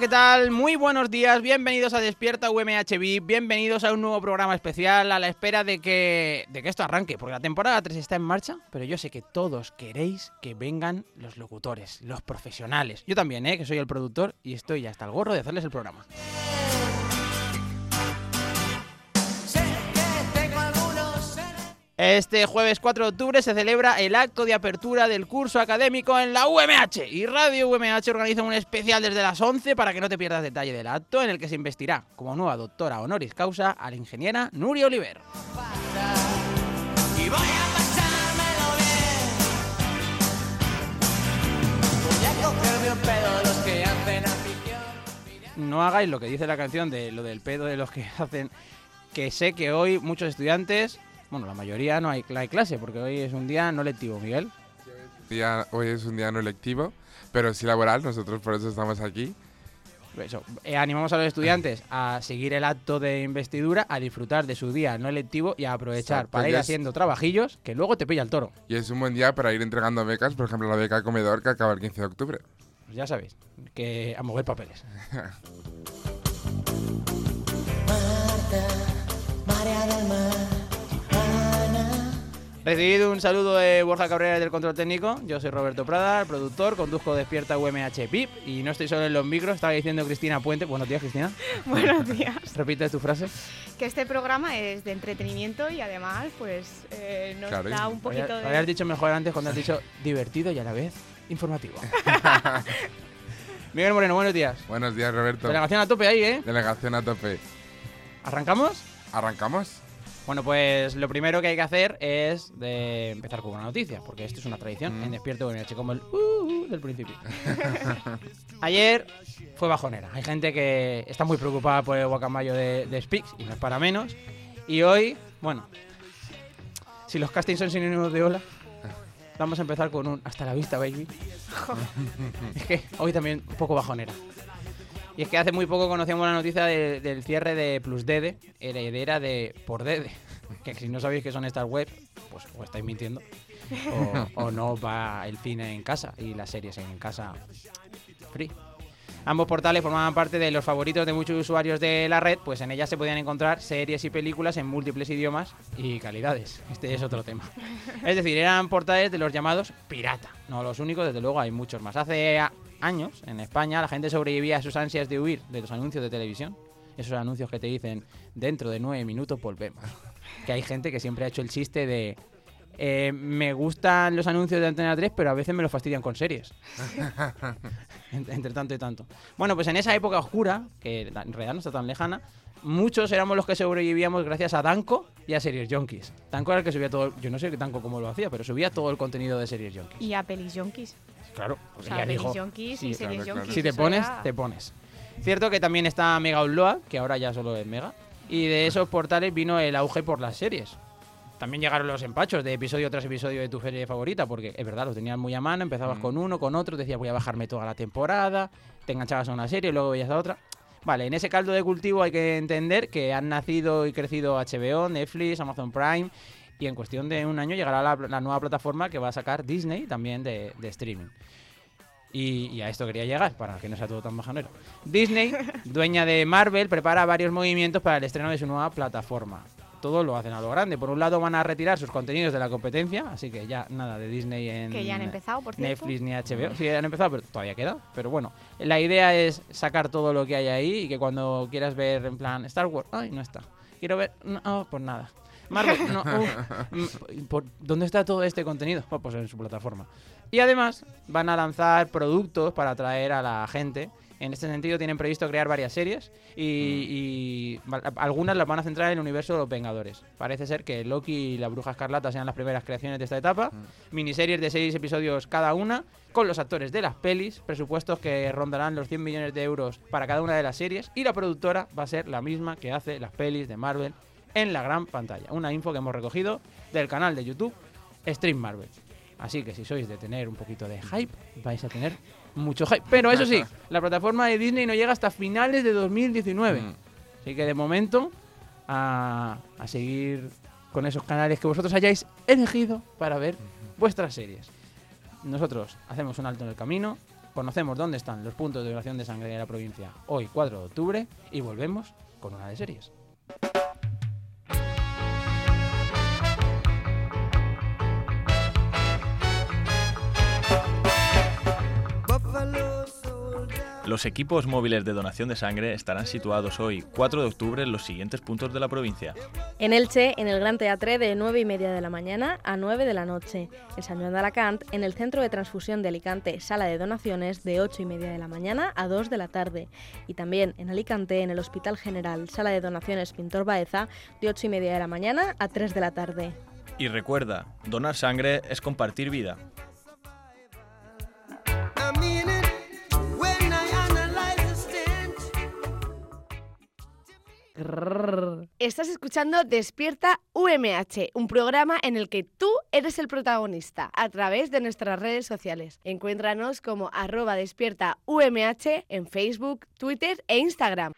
¿qué tal? Muy buenos días, bienvenidos a Despierta UMH VIP, bienvenidos a un nuevo programa especial a la espera de que, de que esto arranque, porque la temporada 3 está en marcha, pero yo sé que todos queréis que vengan los locutores, los profesionales. Yo también, ¿eh? que soy el productor y estoy hasta el gorro de hacerles el programa. Este jueves 4 de octubre se celebra el acto de apertura del curso académico en la UMH y Radio UMH organiza un especial desde las 11 para que no te pierdas detalle del acto en el que se investirá como nueva doctora honoris causa a la ingeniera Nuria Oliver. No hagáis lo que dice la canción de lo del pedo de los que hacen, que sé que hoy muchos estudiantes, bueno, la mayoría no hay, clase porque hoy es un día no lectivo, Miguel. Día- hoy es un día no lectivo, pero sí laboral, nosotros por eso estamos aquí. Eso, eh, animamos a los estudiantes a seguir el acto de investidura, a disfrutar de su día no electivo y a aprovechar Exacto, para ir haciendo trabajillos que luego te pilla el toro. Y es un buen día para ir entregando becas, por ejemplo la beca comedor que acaba el 15 de octubre. Pues ya sabéis, que a mover papeles. Recibido un saludo de Borja Cabrera del control técnico. Yo soy Roberto Prada, el productor, conduzco Despierta UMH PIP y no estoy solo en los micros, estaba diciendo Cristina Puente. Buenos días, Cristina. Buenos días. Repite tu frase. Que este programa es de entretenimiento y además, pues, eh, nos Claro, da un poquito Había- de. Habías dicho mejor antes cuando has dicho divertido y a la vez informativo. Miguel Moreno, buenos días. Buenos días, Roberto. Delegación a tope ahí, ¿eh? Delegación a tope. ¿Arrancamos? ¿Arrancamos? Bueno, pues lo primero que hay que hacer es de empezar con una noticia, porque esto es una tradición Mm. en Despierto UMH, como el uh, uh del principio. Ayer fue bajonera. Hay gente que está muy preocupada por el guacamayo de, de Spix, y no es para menos. Y hoy, bueno, si los castings son sinónimos de hola, vamos a empezar con un hasta la vista, baby. es que hoy también un poco bajonera. Y es que hace muy poco conocíamos la noticia de- del cierre de Plus Dede, heredera de Por Dede. Que si no sabéis qué son estas webs, pues o estáis mintiendo. O, o no va el cine en casa y las series en casa free. Ambos portales formaban parte de los favoritos de muchos usuarios de la red, pues en ellas se podían encontrar series y películas en múltiples idiomas y calidades. Este es otro tema. Es decir, eran portales de los llamados pirata. No los únicos, desde luego hay muchos más. Hace años, en España, la gente sobrevivía a sus ansias de huir de los anuncios de televisión. Esos anuncios que te dicen, dentro de nueve minutos volvemos. Que hay gente que siempre ha hecho el chiste de... eh, me gustan los anuncios de Antena 3, pero a veces me los fastidian con series. Ent- Entre tanto y tanto. Bueno, pues en esa época oscura, que en realidad no está tan lejana, muchos éramos los que sobrevivíamos gracias a Danco y a Series Junkies. Danco era el que subía todo. Yo no sé Danco cómo lo hacía, pero subía todo el contenido de Series Junkies. Y a pelis junkies. Claro, O sea, ya dijo, junkies sí, y series claro, claro. junkies. si te pones, te pones. Cierto que también está Mega Upload, que ahora ya solo es Mega. Y de esos portales vino el auge por las series. También llegaron los empachos de episodio tras episodio de tu serie favorita, porque es verdad, los tenías muy a mano, empezabas Mm. con uno, con otro, decías voy a bajarme toda la temporada, te enganchabas a una serie, luego veías a otra. Vale, en ese caldo de cultivo hay que entender que han nacido y crecido HBO, Netflix, Amazon Prime, y en cuestión de un año llegará la, la nueva plataforma que va a sacar Disney también de, de streaming. Y, y a esto quería llegar, para que no sea todo tan bajanero. Disney, dueña de Marvel, prepara varios movimientos para el estreno de su nueva plataforma. Todo lo hacen a lo grande. Por un lado van a retirar sus contenidos de la competencia, así que ya nada de Disney en Que ya han empezado, por cierto. Netflix ni HBO. Sí, han empezado, pero todavía queda. Pero bueno, la idea es sacar todo lo que hay ahí y que cuando quieras ver en plan Star Wars, ay, no está. Quiero ver, no, oh, pues nada. Marvel, no, mm, ¿por ¿dónde está todo este contenido? Pues, pues en su plataforma. Y además van a lanzar productos para atraer a la gente En este sentido, tienen previsto crear varias series y, y va- algunas las van a centrar en el universo de los Vengadores. Parece ser que Loki y la Bruja Escarlata sean las primeras creaciones de esta etapa. Miniseries de 6 episodios cada una, con los actores de las pelis, presupuestos que rondarán los 100 millones de euros para cada una de las series. Y la productora va a ser la misma que hace las pelis de Marvel en la gran pantalla. Una info que hemos recogido del canal de YouTube Stream Marvel. Así que si sois de tener un poquito de hype, vais a tener mucho hype. Pero eso sí, la plataforma de Disney no llega hasta finales de 2019. Mm. Así que de momento, a, a seguir con esos canales que vosotros hayáis elegido para ver vuestras series. Nosotros hacemos un alto en el camino, conocemos dónde están los puntos de donación de sangre de la provincia hoy 4 de octubre y volvemos con una de series. Los equipos móviles de donación de sangre estarán situados hoy, 4 de octubre, en los siguientes puntos de la provincia. En Elche, en el Gran Teatre, de 9 y media de la mañana a 9 de la noche. En San Joan de Alacant, en el Centro de Transfusión de Alicante, sala de donaciones, de 8 y media de la mañana a 2 de la tarde. Y también en Alicante, en el Hospital General, sala de donaciones Pintor Baeza, de 8 y media de la mañana a 3 de la tarde. Y recuerda, donar sangre es compartir vida. Estás escuchando Despierta UMH, un programa en el que tú eres el protagonista a través de nuestras redes sociales. Encuéntranos como arroba despierta UMH en Facebook, Twitter e Instagram.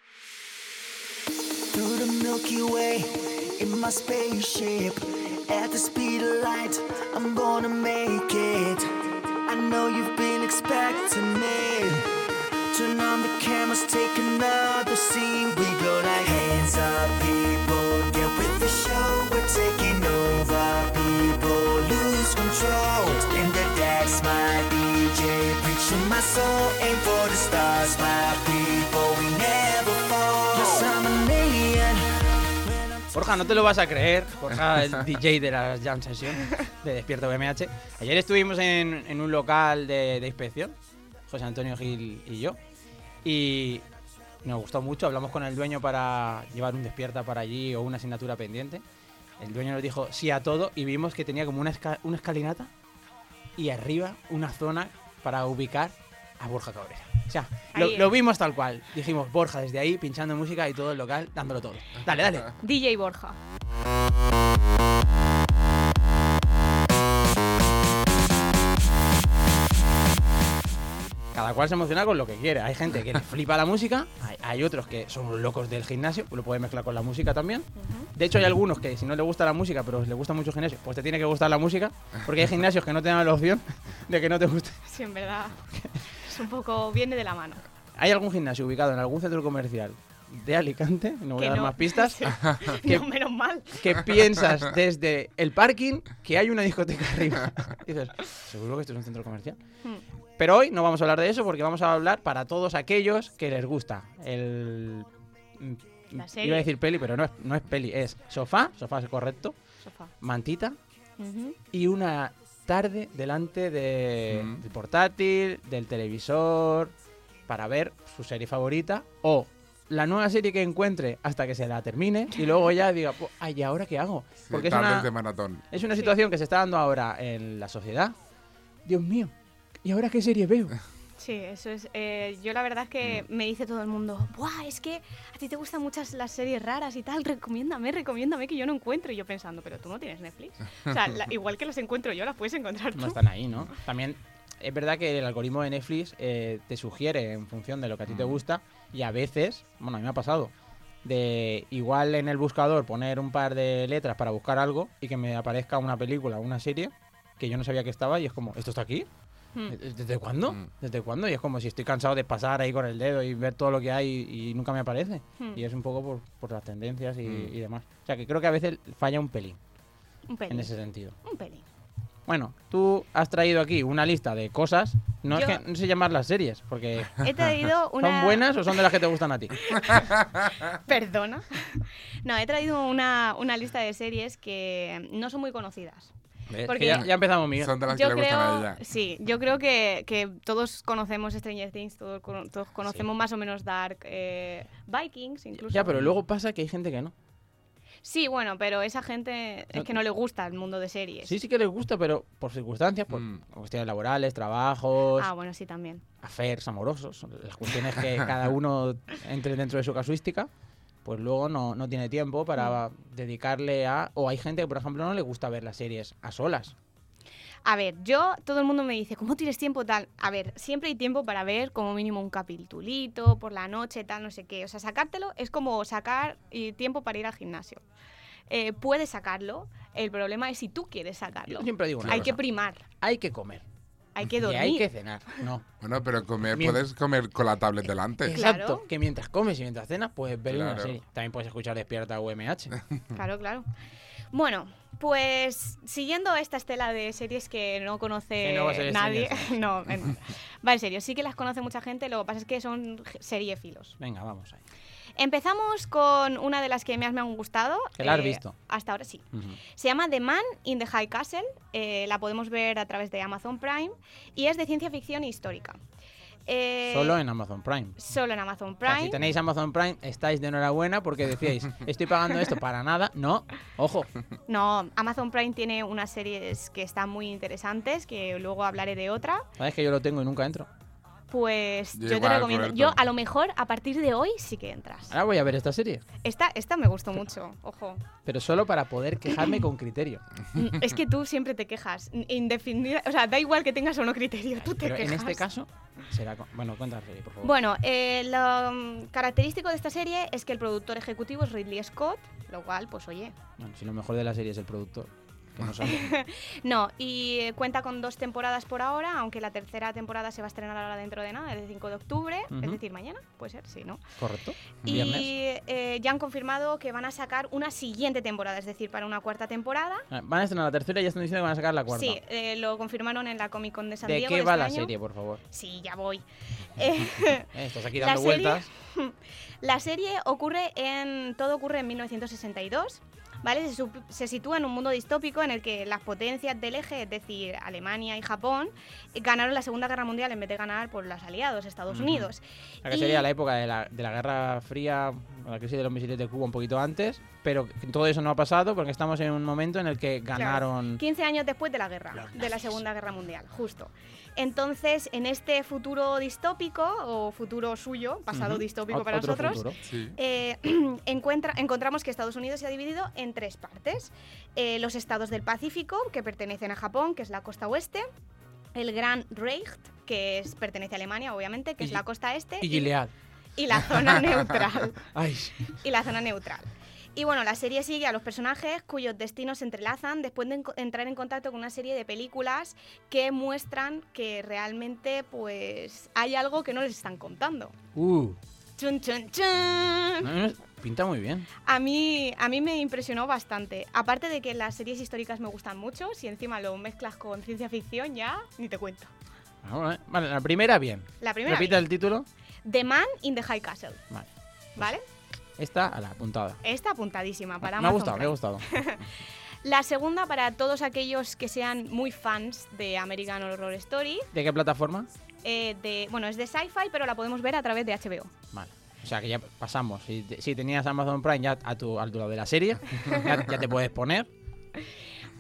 Turn. We go like hands up, people. No te lo vas a creer. Borja, el DJ de la Jam Session de Despierta BMH. Ayer estuvimos en, un local de inspección, José Antonio Gil y yo. Y nos gustó mucho. Hablamos con el dueño para llevar un despierta para allí o una asignatura pendiente. El dueño nos dijo sí a todo y vimos que tenía como una, esca- una escalinata y arriba una zona para ubicar a Borja Cabrera. O sea, lo, lo vimos tal cual. Dijimos Borja desde ahí pinchando música y todo el local dándolo todo. Dale, dale. DJ Borja. Cada cual se emociona con lo que quiere. Hay gente que le flipa la música, hay, hay otros que son locos del gimnasio, lo pueden mezclar con la música también. De hecho, hay algunos que si no le gusta la música, pero le gusta mucho el gimnasio, pues te tiene que gustar la música, porque hay gimnasios que no te dan la opción de que no te guste. Sí, en verdad. Es un poco. viene de la mano. ¿Hay algún gimnasio ubicado en algún centro comercial de Alicante? No voy Que a dar no. más pistas. que, No, menos mal. que piensas desde el parking que hay una discoteca arriba. dices, ¿seguro que esto es un centro comercial? Hmm. Pero hoy no vamos a hablar de eso porque vamos a hablar para todos aquellos que les gusta el... mm, La serie. Iba a decir peli, pero no es, no es peli, es sofá, sofá es correcto, Sofá. mantita y una tarde delante de, Mm. del portátil, del televisor, para ver su serie favorita o la nueva serie que encuentre hasta que se la termine y luego ya diga, "Pues, ay, ¿y ahora qué hago? Sí, Porque es tardes una, de maratón. es una situación que se está dando ahora en la sociedad. Dios mío, ¿y ahora qué serie veo? Sí, eso es. eh, yo la verdad es que me dice todo el mundo, ¡buah! Es que a ti te gustan muchas las series raras y tal, recomiéndame, recomiéndame que yo no encuentro. Y yo pensando, pero tú no tienes Netflix. O sea, la- igual que las encuentro yo, las puedes encontrar tú. No están ahí, ¿no? También es verdad que el algoritmo de Netflix eh, te sugiere en función de lo que a ti te Mm. gusta y a veces, bueno, a mí me ha pasado, de igual en el buscador poner un par de letras para buscar algo y que me aparezca una película o una serie que yo no sabía que estaba y es como, ¿esto está aquí? ¿De- ¿Desde cuándo? Mm. ¿Desde cuándo? Y es como si estoy cansado de pasar ahí con el dedo y ver todo lo que hay y, y nunca me aparece. Hmm. Y es un poco por, por las tendencias y, Mm. y demás. O sea que creo que a veces falla un pelín Un pelín. en ese sentido. Un pelín. Bueno, tú has traído aquí una lista de cosas. No Yo- es que no sé llamar las series, porque He traído una... ¿son buenas o son de las que te gustan a ti? Perdona. No, he traído una, una lista de series que no son muy conocidas. Porque- ya, ya empezamos, Miguel. Son de las que Yo le gustan a creo, ella. sí, yo creo que, que todos conocemos Stranger Things, todos, todos conocemos más o menos Dark, eh, Vikings incluso. Ya, pero luego pasa que hay gente que no. Sí, bueno, pero esa gente es que no le gusta el mundo de series. Sí, sí que les gusta, pero por circunstancias, por Mm. cuestiones laborales, trabajos, Ah, bueno, sí, también. affairs amorosos, las cuestiones que cada uno entre dentro de su casuística, pues luego no, no tiene tiempo para dedicarle a... O hay gente que, por ejemplo, no le gusta ver las series a solas. A ver, yo, todo el mundo me dice, ¿cómo tienes tiempo tal? A ver, siempre hay tiempo para ver como mínimo un capitulito por la noche, tal, no sé qué. O sea, sacártelo es como sacar eh, tiempo para ir al gimnasio. Eh, puedes sacarlo, el problema es si tú quieres sacarlo. Yo siempre digo una Hay cosa, que primar, hay que comer hay que y dormir. hay que cenar. No, Bueno, pero comer, puedes comer con la tablet delante. Claro. exacto. Que mientras comes y mientras cenas puedes ver una Claro. serie. También puedes escuchar Despierta UMH. Claro, claro. Bueno, pues siguiendo esta estela de series que no conoce Que no a nadie. No, en- va en serio, sí que las conoce mucha gente, lo que pasa es que son seriefilos. Venga, vamos ahí. Empezamos con una de las que más me han gustado. Que la has eh, visto. Hasta ahora sí. Ujú. Se llama The Man in the High Castle. eh, la podemos ver a través de Amazon Prime y es de ciencia ficción histórica. Eh, Solo en Amazon Prime. solo en Amazon O sea, Prime. si tenéis Amazon Prime, estáis de enhorabuena porque decíais, estoy pagando esto para nada. No, ojo. No, Amazon Prime tiene unas series que están muy interesantes, que luego hablaré de otra. Sabes que yo lo tengo y nunca entro. Pues Yo yo, te recomiendo. Roberto. Yo a lo mejor a partir de hoy sí que entras. Ahora voy a ver esta serie, Esta, esta me gustó mucho, ojo. pero solo para poder quejarme con criterio. Mm, es que tú siempre te quejas. Indefinida, o sea, da igual que tengas o no criterio, tú te Pero en quejas. este caso, será. con- Bueno, Freddy, por favor. Bueno, eh, lo mm, característico de esta serie es que el productor ejecutivo es Ridley Scott, lo cual, pues oye. Bueno, si lo mejor de la serie es el productor. Que no y cuenta con dos temporadas por ahora, aunque la tercera temporada se va a estrenar ahora dentro de nada, el 5 de octubre, es decir, mañana, puede ser, sí, ¿no? Correcto. Y Viernes. eh, ya han confirmado que van a sacar una siguiente temporada, es decir, para una cuarta temporada. Ah, Van a estrenar la tercera y ya están diciendo que van a sacar la cuarta. Sí, eh, lo confirmaron en la Comic Con de San ¿De Diego. qué va este la año. serie, por favor? Sí, ya voy. Eh, estás aquí La dando serie- vueltas. la serie ocurre en. Todo ocurre en 1962. ¿Vale? Se, sitúa en un mundo distópico en el que las potencias del eje, es decir, Alemania y Japón, eh, ganaron la Segunda Guerra Mundial en vez de ganar por los aliados, Estados. Unidos. La que Y- sería la época de la, de la Guerra Fría, la crisis de los misiles de Cuba un poquito antes, pero todo eso no ha pasado porque estamos en un momento en el que ganaron... 15 años después de la guerra, de la. Segunda Guerra Mundial, justo. Entonces, en este futuro distópico, o futuro suyo, pasado distópico Ot- para otro nosotros. Sí. eh, encuentra, encontramos que Estados Unidos se ha dividido en tres partes. Eh, los estados del Pacífico, que pertenecen a Japón, que es la costa oeste. El Gran Reich, que es, pertenece a Alemania, obviamente, que Y- es la costa este. Y Gilead. y la zona neutral. Ay, y la zona neutral. Y bueno, la serie sigue a los personajes cuyos destinos se entrelazan después de entrar en contacto con una serie de películas que muestran que realmente pues hay algo que no les están contando. uh, Chun, chun, chun. pinta muy bien. A mí, a mí me impresionó bastante. Aparte de que las series históricas me gustan mucho, si encima lo mezclas con ciencia ficción ya, ni te cuento. Vamos, eh. Vale, la primera bien. La primera, Repite bien. el título. The Man in the High Castle, Vale. ¿vale? Esta a la apuntada. Está apuntadísima para me ha Amazon gustado, me ha gustado. La segunda para todos aquellos que sean muy fans de American Horror Story. ¿De qué plataforma? eh, de, bueno, es de sci-fi, pero la podemos ver a través de HBO. Vale. O sea que ya pasamos. Si, si tenías Amazon Prime ya a tu, lado de la serie, ya, ya te puedes poner.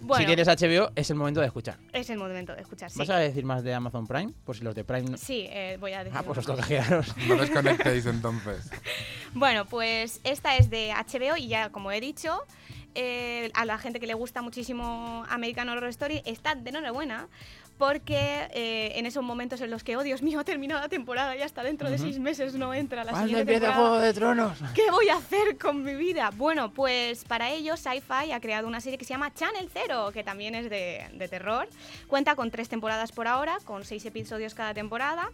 Bueno, si tienes HBO, es el momento de escuchar. es el momento de escuchar. Sí, ¿Vas a decir más de Amazon Prime? Por si los de Prime no... sí eh, voy a decir. Ah, pues os toca quedaros. No desconectéis entonces. Bueno, pues esta es de HBO y ya, como he dicho, eh, a la gente que le gusta muchísimo American Horror Story está de enhorabuena porque eh, en esos momentos en los que, oh Dios mío, ha terminado la temporada y hasta dentro de seis meses no entra la ¿Cuándo siguiente empieza. Juego de Tronos? ¿Qué voy a hacer con mi vida? Bueno, pues para ello Sci-Fi ha creado una serie que se llama Channel Zero, que también es de, de terror. Cuenta con tres temporadas por ahora, con seis episodios cada temporada.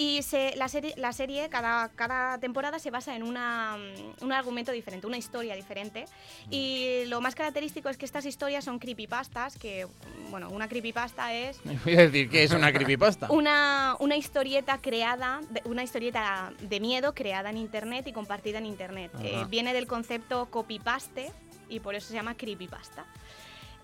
Y se- la serie, la serie cada, cada temporada se basa en una, mm, un argumento diferente, una historia diferente. Y lo más característico es que estas historias son creepypastas, que, bueno, una creepypasta es Voy a decir que es una creepypasta. una, una historieta creada, una historieta de miedo creada en internet y compartida en internet. Eh, viene del concepto copypaste y por eso se llama creepypasta.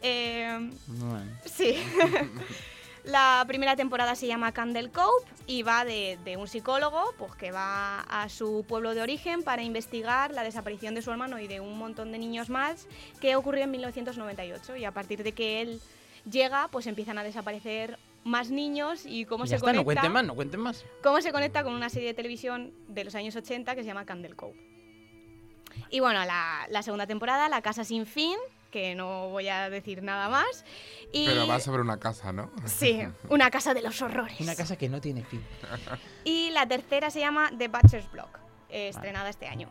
Eh, Bueno. Sí. La primera temporada se llama Candle Cove y va de, de un psicólogo pues, que va a su pueblo de origen para investigar la desaparición de su hermano y de un montón de niños más que ocurrió en 1998. Y a partir de que él llega, pues empiezan a desaparecer más niños y cómo se está, conecta no cuenten más, no cuenten más. cómo se conecta con una serie de televisión de los años 80 que se llama Candle Cove. Y bueno, la, la segunda temporada, La Casa Sin Fin, que no voy a decir nada más. Y, Pero va sobre una casa, ¿no? Sí, una casa de los horrores. Una casa que no tiene fin. Y la tercera se llama The Butcher's Block, eh, estrenada este año.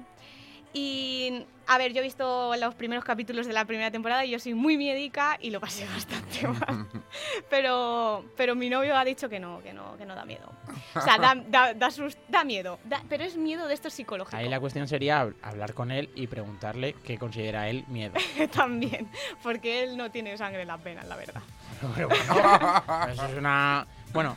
Y a ver, yo he visto los primeros capítulos de la primera temporada y yo soy muy miedica y lo pasé bastante mal. Pero, pero mi novio ha dicho que no, que no, que no da miedo. O sea, da, da, da, sus- da miedo, pero es miedo de estos psicológicos Ahí la cuestión sería hab- hablar con él y preguntarle qué considera él miedo. también, porque él no tiene sangre en las venas, la verdad. Pero bueno, eso es una. Bueno,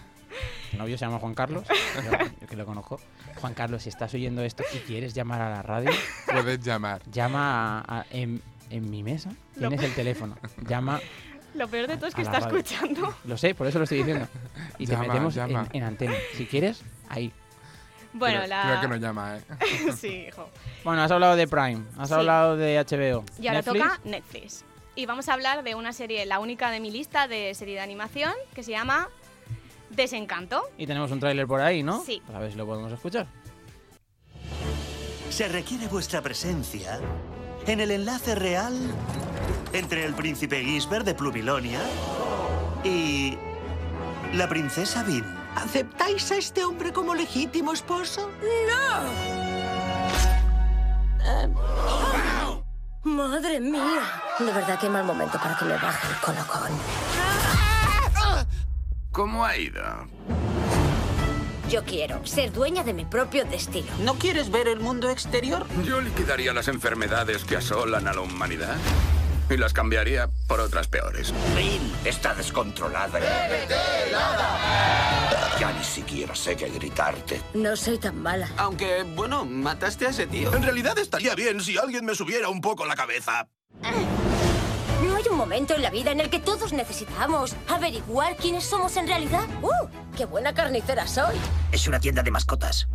mi novio se llama Juan Carlos, yo, yo que lo conozco. Juan Carlos, si estás oyendo esto y quieres llamar a la radio, Puedes llamar. llama a- a- en, en mi mesa. Lo- Tienes el teléfono. Llama. Lo peor de todo es que está radio. escuchando. Lo sé, por eso lo estoy diciendo. Y te metemos. En, en antena. Si quieres, ahí. Bueno, creo, la... creo que no llama, ¿eh? sí, hijo. Bueno, has hablado de Prime, has Sí. hablado de HBO. Y ahora Netflix, toca Netflix. Y vamos a hablar de una serie, la única de mi lista de serie de animación, que se llama Desencanto. Y tenemos un tráiler por ahí, ¿no? Sí. Pues a ver si lo podemos escuchar. Se requiere vuestra presencia en el enlace real entre el príncipe Gisbert de Pluvilonia y la princesa Vin. ¿Aceptáis a este hombre como legítimo esposo? Madre mía. De verdad, qué mal momento para que me baje el colocón. ¿Cómo ha ido? Yo quiero ser dueña de mi propio destino. ¿No quieres ver el mundo exterior? Yo liquidaría las enfermedades que asolan a la humanidad y las cambiaría por otras peores. Vin está descontrolada. Ya ni siquiera sé qué gritarte. No soy tan mala. Aunque, bueno, mataste a ese tío. En realidad estaría bien si alguien me subiera un poco la cabeza. ¿No hay un momento en la vida en el que todos necesitamos averiguar quiénes somos en realidad? ¡Uh! ¡Qué buena carnicera soy! Es una tienda de mascotas.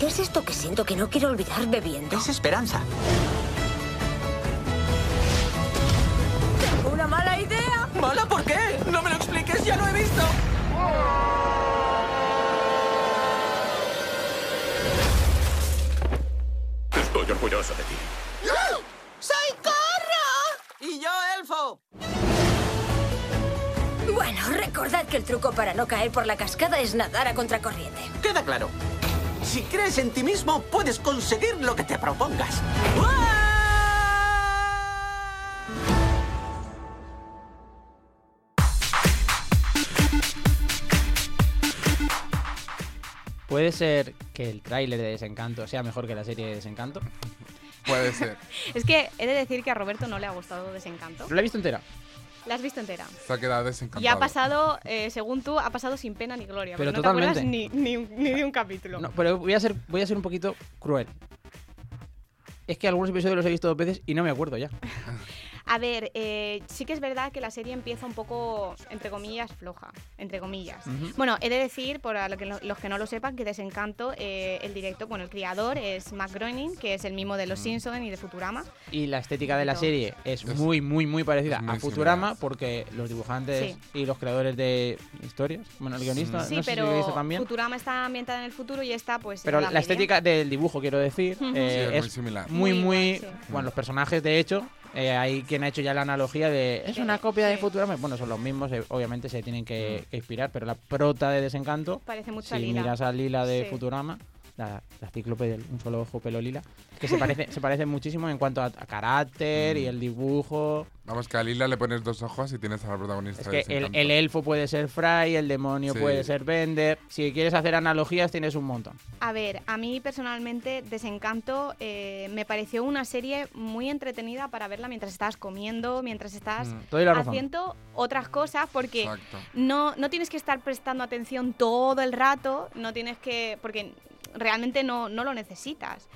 ¿Qué es esto que siento que no quiero olvidar bebiendo? Es esperanza. Orgulloso de ti. ¡Soy Corra! Y yo, Elfo. Bueno, recordad que el truco para no caer por la cascada es nadar a contracorriente. Queda claro. Si crees en ti mismo, puedes conseguir lo que te propongas. ¿Puede ser que el tráiler de Desencanto sea mejor que la serie de Desencanto? Puede ser. Es que he de decir que a Roberto no le ha gustado Desencanto. La he visto entera. La has visto entera. Se ha quedado desencantado. Y ha pasado, eh, según tú, ha pasado sin pena ni gloria. Pero no te acuerdas totalmente. ni, ni, un- ni de un capítulo. No, pero voy a ser, voy a ser un poquito cruel. Es que algunos episodios los he visto dos veces y no me acuerdo ya. A ver, eh, sí que es verdad que la serie empieza un poco, entre comillas, floja. Entre comillas. Bueno, he de decir, por a lo que lo- los que no lo sepan, que Desencanto, eh, el directo, bueno, el creador es Matt Groening, que es el mismo Mm. de Los Simpsons y de Futurama. Y la estética de la serie es muy, muy, muy parecida muy a Futurama similar. porque los dibujantes Sí. y los creadores de historias, bueno, el guionista, Sí, no sé si pero también. Futurama está ambientada en el futuro y esta, pues. Pero en la estética del dibujo, quiero decir, eh, Sí, es muy similar. muy, Muy muy... igual, sí. Bueno, los personajes, de hecho, eh, hay quien ha hecho ya la analogía de... Es una copia de. Futurama. Bueno, son los mismos, eh, obviamente se tienen que, que inspirar, pero la prota de Desencanto, Parece mucho a si Lila. miras a Lila de Sí. Futurama, la, la cíclope de un solo ojo pelo lila, que se parece, se parece muchísimo en cuanto a, a carácter Mm. y el dibujo. Vamos, que a Lila le pones dos ojos y tienes a la protagonista. Es de que el, el elfo puede ser Fry, el demonio Sí. puede ser Bender. Si quieres hacer analogías, tienes un montón. A ver, a mí personalmente Desencanto eh, me pareció una serie muy entretenida para verla mientras estabas comiendo, mientras estás Mm, haciendo otras cosas, porque Exacto. no, no tienes que estar prestando atención todo el rato, no tienes que... porque realmente no, no lo necesitas.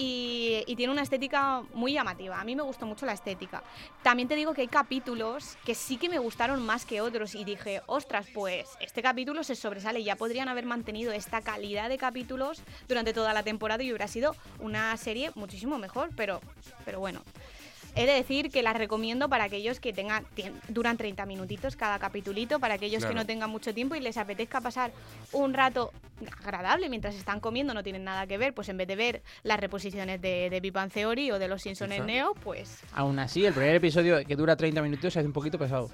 Y, tiene una estética muy llamativa. A mí me gustó mucho la estética. También te digo que hay capítulos que sí que me gustaron más que otros y dije, ostras, pues este capítulo se sobresale. Ya podrían haber mantenido esta calidad de capítulos durante toda la temporada y hubiera sido una serie muchísimo mejor, pero, pero bueno. He de decir que la recomiendo para aquellos que tengan, duran 30 minutitos cada capitulito, para aquellos que no tengan mucho tiempo y les apetezca pasar un rato agradable mientras están comiendo, no tienen nada que ver, pues en vez de ver las reposiciones de, de Big Bang Theory o de Los Simpsons en. Neo, pues Aún así, el primer episodio que dura 30 minutos hace un poquito pesado.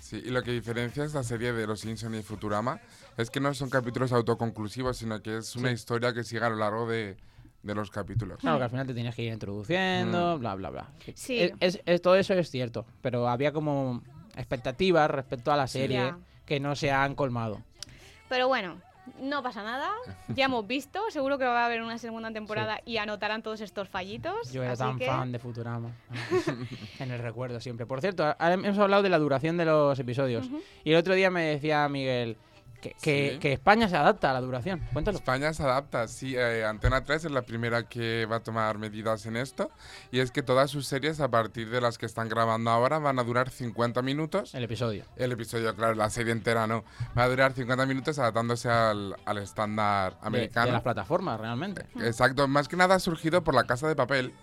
Sí, y lo que diferencia esta serie de Los Simpsons y Futurama es que no son capítulos autoconclusivos, sino que es una Sí. historia que sigue a lo largo de, de los capítulos. Claro, que al final te tienes que ir introduciendo, Mm. bla, bla, bla. Sí. Es- es- es- todo eso es cierto, pero había como expectativas respecto a la serie que no se han colmado. Pero bueno, no pasa nada. Ya hemos visto. Seguro que va a haber una segunda temporada y anotarán todos estos fallitos. Yo era así tan que- fan de Futurama. en el recuerdo siempre. Por cierto, hemos hablado de la duración de los episodios. Y el otro día me decía Miguel que, que- Sí. que España se adapta a la duración. Cuéntalo. España se adapta, sí. eh, Antena 3 es la primera que va a tomar medidas en esto. Y es que todas sus series, a partir de las que están grabando ahora, van a durar 50 minutos. El episodio. El episodio, claro, la serie entera no. Va a durar 50 minutos adaptándose al, al estándar De- americano. De, las plataformas, realmente. Exacto, más que nada ha surgido por la Casa de Papel,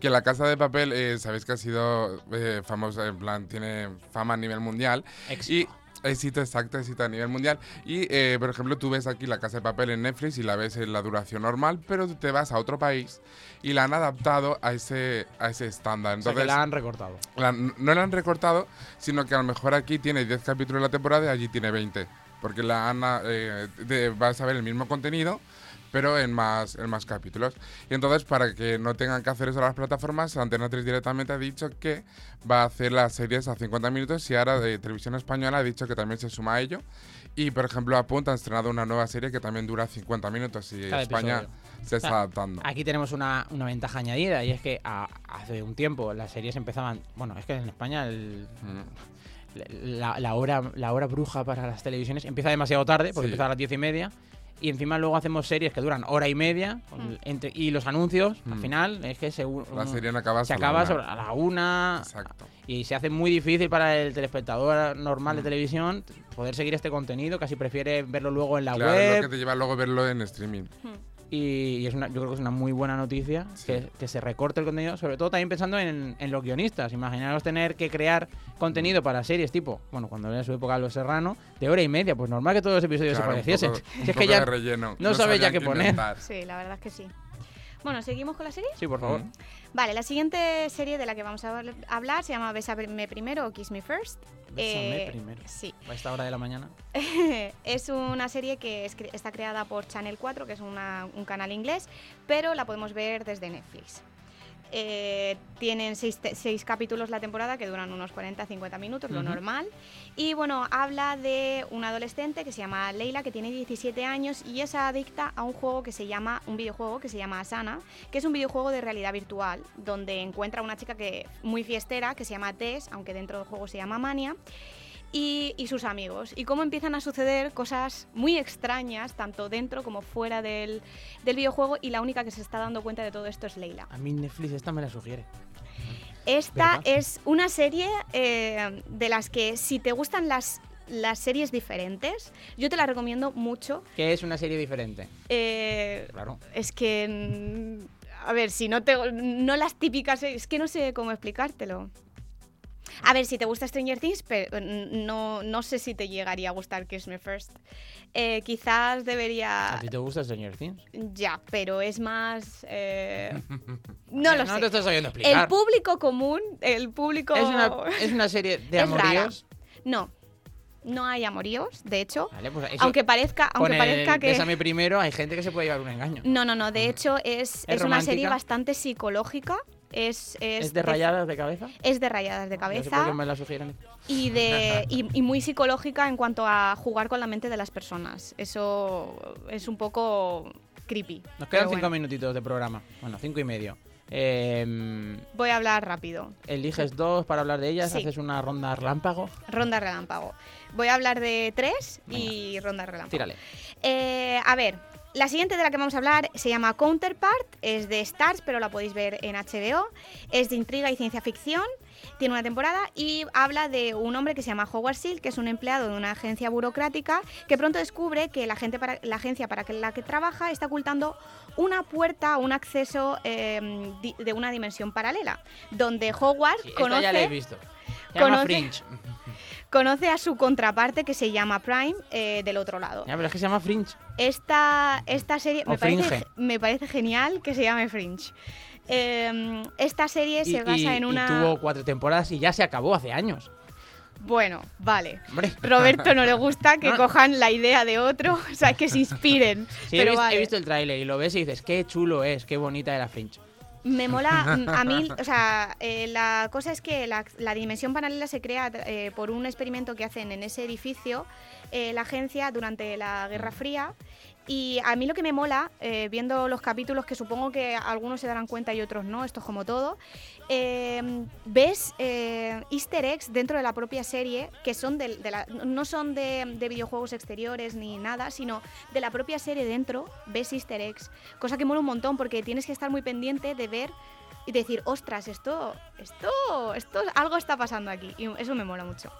que la Casa de Papel, eh, sabéis que ha sido eh, famosa, en plan, tiene fama a nivel mundial. Y éxito, exacto, éxito a nivel mundial. Y, eh, por ejemplo, tú ves aquí la Casa de Papel en Netflix y la ves en la duración normal, pero te vas a otro país y la han adaptado a ese, a ese estándar. O sea, Entonces, que la han recortado. la- no la han recortado, sino que a lo mejor aquí tiene 10 capítulos la temporada y allí tiene 20. Porque la han, eh, de- vas a ver el mismo contenido, pero en más, en más capítulos. Y entonces, para que no tengan que hacer eso las plataformas, Antena 3 directamente ha dicho que va a hacer las series a 50 minutos y ahora de Televisión Española ha dicho que también se suma a ello. Y, por ejemplo, a Punta han estrenado una nueva serie que también dura 50 minutos y Cada España episodio. se está O sea, adaptando. Aquí tenemos una, una ventaja añadida y es que a- hace un tiempo las series empezaban. Bueno, es que en España el- la, la hora, la hora bruja para las televisiones empieza demasiado tarde, porque Sí. empieza a las diez y media. Y encima luego hacemos series que duran hora y media con- entre, y los anuncios, al Mm. final, es que se, La serie no acaba se acaba sobre a la una. Y se hace muy difícil para el telespectador normal Mm. de televisión poder seguir este contenido, casi prefiere verlo luego en la Claro, web. es lo que te lleva luego verlo en streaming. Y es una, yo creo que es una muy buena noticia que, que se recorte el contenido, sobre todo también pensando en, en los guionistas. Imaginaros tener que crear contenido para series tipo, bueno, cuando era su época Los Serrano, de hora y media. Pues normal que todos los episodios Claro, se un pareciesen. poco- Si un es que ya de relleno. no, No sabes ya qué qué poner. inventar. Sí, la verdad es que sí. Bueno, ¿seguimos con la serie? Sí, por favor. Vale, la siguiente serie de la que vamos a habl- hablar se llama Bésame primero o Kiss Me First. Bésame Eh, primero. Sí. A esta hora de la mañana. es una serie que es cre- está creada por Channel 4, que es una- un canal inglés, pero la podemos ver desde Netflix. Eh, tienen seis, capítulos la temporada que duran unos 40-50 minutos, lo normal. Y bueno, habla de una adolescente que se llama Leila, que tiene 17 años y es adicta a un juego que se llama, un videojuego que se llama Asana, que es un videojuego de realidad virtual, donde encuentra a una chica que muy fiestera, que se llama Tess, aunque dentro del juego se llama Mania y, y sus amigos. Y cómo empiezan a suceder cosas muy extrañas, tanto dentro como fuera del, del videojuego, y la única que se está dando cuenta de todo esto es Leila. A mí Netflix esta me la sugiere. Esta ¿Verdad? es una serie eh, de las que si te gustan las, las series diferentes, yo te la recomiendo mucho. Que es una serie diferente. Eh, Claro. Es que... mm, A ver, si no te... No las típicas... Es que no sé cómo explicártelo. A ver, si te gusta Stranger Things, pero no, no sé si te llegaría a gustar Kiss Me First. Eh, quizás debería... ¿A ti te gusta Stranger Things? Ya, pero es más... eh, No lo No sé. te estás oyendo explicar. El público común, el público... Es una, es una serie de Es amoríos. No, no hay amoríos, de hecho. Vale, pues aunque parezca, aunque parezca el que... Bésame primero hay gente que se puede llevar un engaño. No, no, no. De hecho, es, es, una serie bastante psicológica. Es, es, ¿Es de rayadas de cabeza? Es de rayadas de No sé por qué cabeza me la sugieren. y, de, y, y muy psicológica en cuanto a jugar con la mente de las personas. Eso es un poco creepy. Nos quedan cinco bueno, minutitos de programa. Bueno, cinco y medio. Em, voy a hablar rápido. eliges dos para hablar de ellas, Sí. haces una ronda relámpago. Ronda relámpago. Voy a hablar de tres y ronda relámpago. Tírale. Eh, a ver, La siguiente de la que vamos a hablar se llama Counterpart, es de Stars, pero la podéis ver en HBO. Es de intriga y ciencia ficción, tiene una temporada y habla de un hombre que se llama Howard Seal, que es un empleado de una agencia burocrática, que pronto descubre que la, gente para, la agencia para la que trabaja está ocultando una puerta, un acceso eh, di- de una dimensión paralela, donde Howard Sí, conoce... Ya la he visto. Se llama conoce- Fringe. conoce a su contraparte que se llama Prime eh, del otro lado. Ya, pero es que se llama Fringe. Esta, esta serie me parece, me parece genial que se llame Fringe. Eh, esta serie Y, se basa y- en y una... tuvo cuatro temporadas y ya se acabó hace años. Bueno, vale. Hombre. Roberto no le gusta que No. cojan la idea de otro, o sea, que se inspiren. Sí, he, pero he vale. visto el tráiler y lo ves y dices, qué chulo es, qué bonita era Fringe. Me mola, mm, a mí, o sea, eh, la cosa es que la, la dimensión paralela se crea eh, por un experimento que hacen en ese edificio eh, la agencia durante la Guerra Fría. Y a mí lo que me mola, viendo los capítulos, que supongo que algunos se darán cuenta y otros no, esto es como todo, eh, ves eh, easter eggs dentro de la propia serie que son del- de, la- no son de, de videojuegos exteriores ni nada, sino de la propia serie dentro, ves easter eggs, cosa que mola un montón porque tienes que estar muy pendiente de ver y decir, ostras, esto, esto, esto, algo está pasando aquí y eso me mola mucho.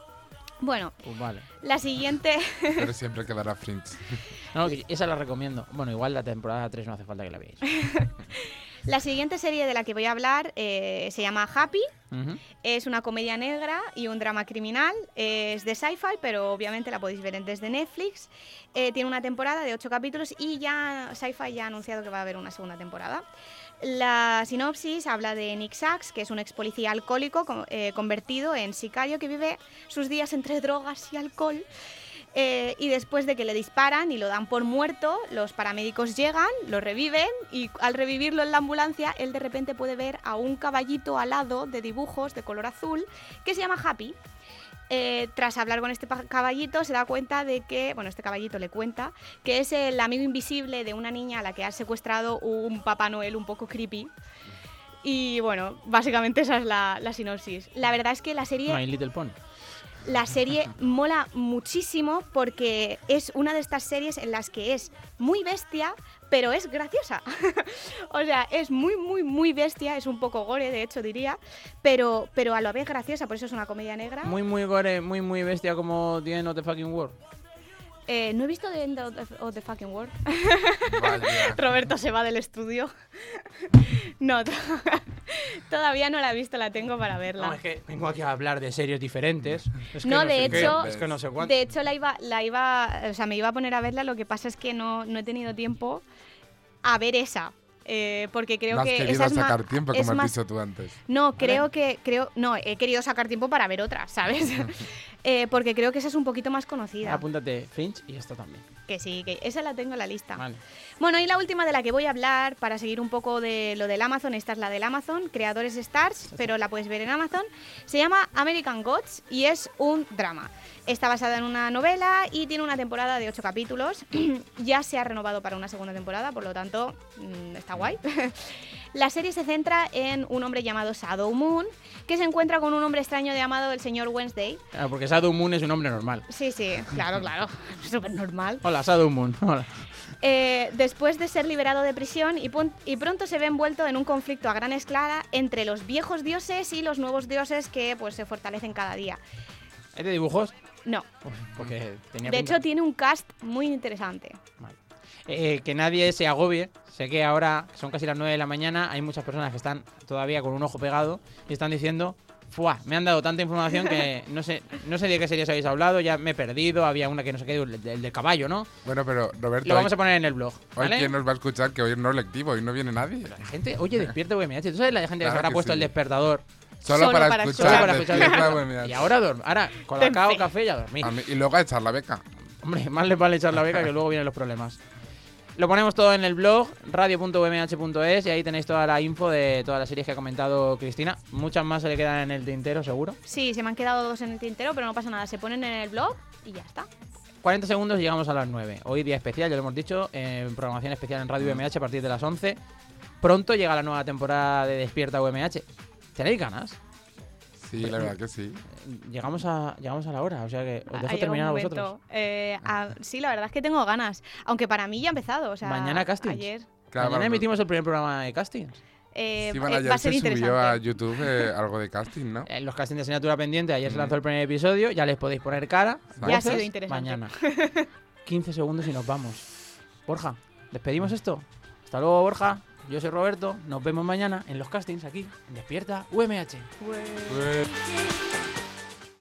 Bueno, Pues vale. la siguiente... Pero siempre quedará Fringe. No, esa la recomiendo. Bueno, igual la temporada 3 no hace falta que la veáis. La siguiente serie de la que voy a hablar eh, se llama Happy. Es una comedia negra y un drama criminal. Es de sci-fi, pero obviamente la podéis ver en- desde Netflix. Eh, tiene una temporada de ocho capítulos y ya Sci-Fi ya ha anunciado que va a haber una segunda temporada. La sinopsis habla de Nick Sachs, que es un ex policía alcohólico co- eh, convertido en sicario que vive sus días entre drogas y alcohol. Eh, y después de que le disparan y lo dan por muerto, los paramédicos llegan, lo reviven y al revivirlo en la ambulancia, él de repente puede ver a un caballito alado de dibujos de color azul que se llama Happy. Eh, tras hablar con este caballito, se da cuenta de que, bueno, este caballito le cuenta que es el amigo invisible de una niña a la que ha secuestrado un Papá Noel un poco creepy. Y bueno, básicamente esa es la, la sinopsis. La verdad es que la serie My Little Pony. La serie mola muchísimo porque es una de estas series en las que es muy bestia, pero es graciosa. o sea, es muy, muy, muy bestia, es un poco gore, de hecho, diría, pero, pero a la vez graciosa, por eso es una comedia negra. Muy, muy gore, muy, muy bestia como The End the Fucking World. Eh, no he visto The End of the, of the Fucking World. Roberto se va del estudio. no, to- todavía no la he visto, la tengo para verla. No, es que vengo aquí a hablar de series diferentes. Es que no, sé de qué, hecho, es que no sé cuánto. de hecho la iba, la iba, o sea, me iba a poner a verla. Lo que pasa es que no, no he tenido tiempo a ver esa, eh, porque creo No has que querido esa es sacar tiempo, es como has más- dicho tú antes. No, creo que, creo, no, he querido sacar tiempo para ver otra, ¿sabes? Eh, porque creo que esa es un poquito más conocida. Apúntate Fringe y esta también. Que sí, que esa la tengo en la lista. Vale. Bueno, y la última de la que voy a hablar, para seguir un poco de lo del Amazon, esta es la del Amazon, creadores Stars, pero la puedes ver en Amazon. Se llama American Gods y es un drama. Está basada en una novela y tiene una temporada de ocho capítulos. ya se ha renovado para una segunda temporada, por lo tanto, mm, está guay. La serie se centra en un hombre llamado Shadow Moon, que se encuentra con un hombre extraño llamado el señor Wednesday. Claro, porque Shadow Moon es un hombre normal. Sí, sí, claro, claro, súper normal. Hola, Shadow Moon. Hola. Eh, después de ser liberado de prisión y, pronto se ve envuelto en un conflicto a gran escala entre los viejos dioses y los nuevos dioses que pues se fortalecen cada día. ¿Es de dibujos? No, Pues porque tenía de pinta. hecho tiene un cast muy interesante. Eh, que nadie se agobie. Sé que ahora son casi las 9 de la mañana, hay muchas personas que están todavía con un ojo pegado y están diciendo, ¡fuah! Me han dado tanta información que no sé, no sé de qué series habéis hablado, ya me he perdido, había una que no sé qué, el, el del caballo, ¿no? Bueno, pero Roberto. Lo vamos hoy- a poner en el blog, Hoy ¿vale? quién nos va a escuchar que hoy no es lectivo, hoy no viene nadie. La gente, oye, despierta VMH. ¿Tú sabes la gente que se habrá puesto sí. el despertador? Solo, para, escuchar, Solo para escuchar. Y ahora dormir. Ahora, colacao, café y a dormir. A mí- y luego a echar la beca. Hombre, más les vale echar la beca que luego vienen los problemas. Lo ponemos todo en el blog, radio.vmh.es, y ahí tenéis toda la info de todas las series que ha comentado Cristina. Muchas más se le quedan en el tintero, seguro. Sí, se me han quedado dos en el tintero, pero no pasa nada, se ponen en el blog y ya está. 40 segundos y llegamos a las 9. Hoy día especial, ya lo hemos dicho, en programación especial en Radio VMH a partir de las 11. Pronto llega la nueva temporada de Despierta VMH. ¿Tenéis ganas? Sí, la verdad que sí. Llegamos a, llegamos a la hora, o sea que os Ha dejo llegado terminar a vosotros. Eh, a- sí, la verdad es que tengo ganas. Aunque para mí ya ha empezado. O sea, Mañana castings. Ayer. Claro, Mañana emitimos el primer programa de castings. eh, Sí, eh, bueno, ayer va a ser se subió interesante. a YouTube eh, algo de casting, ¿no? En los castings de asignatura pendiente, ayer se lanzó el primer episodio, ya les podéis poner cara. Ya ha sido interesante. Mañana. 15 segundos y nos vamos. Borja, ¿despedimos esto? Hasta luego, Borja. Yo soy Roberto. Nos vemos mañana en los castings aquí, en Despierta UMH. Pues-